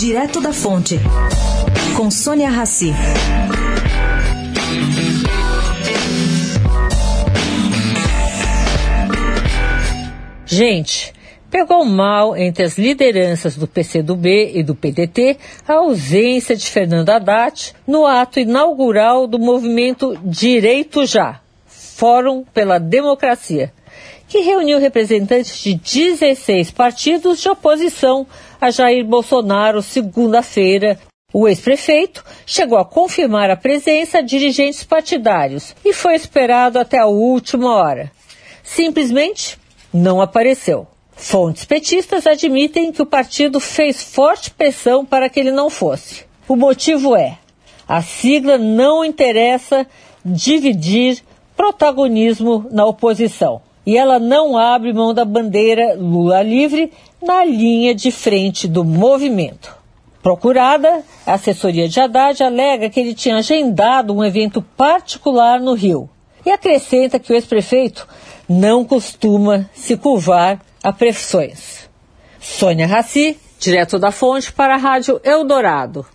Direto da Fonte, com Sônia Rassi. Gente, pegou mal entre as lideranças do PCdoB e do PDT a ausência de Fernando Haddad no ato inaugural do movimento Direito Já, Fórum pela Democracia, que reuniu representantes de 16 partidos de oposição a Jair Bolsonaro segunda-feira. O ex-prefeito chegou a confirmar a presença de dirigentes partidários e foi esperado até a última hora. Simplesmente não apareceu. Fontes petistas admitem que o partido fez forte pressão para que ele não fosse. O motivo é: a sigla não interessa dividir protagonismo na oposição e ela não abre mão da bandeira Lula livre na linha de frente do movimento. Procurada, a assessoria de Haddad alega que ele tinha agendado um evento particular no Rio e acrescenta que o ex-prefeito não costuma se curvar a pressões. Sônia Raci, direto da fonte para a Rádio Eldorado.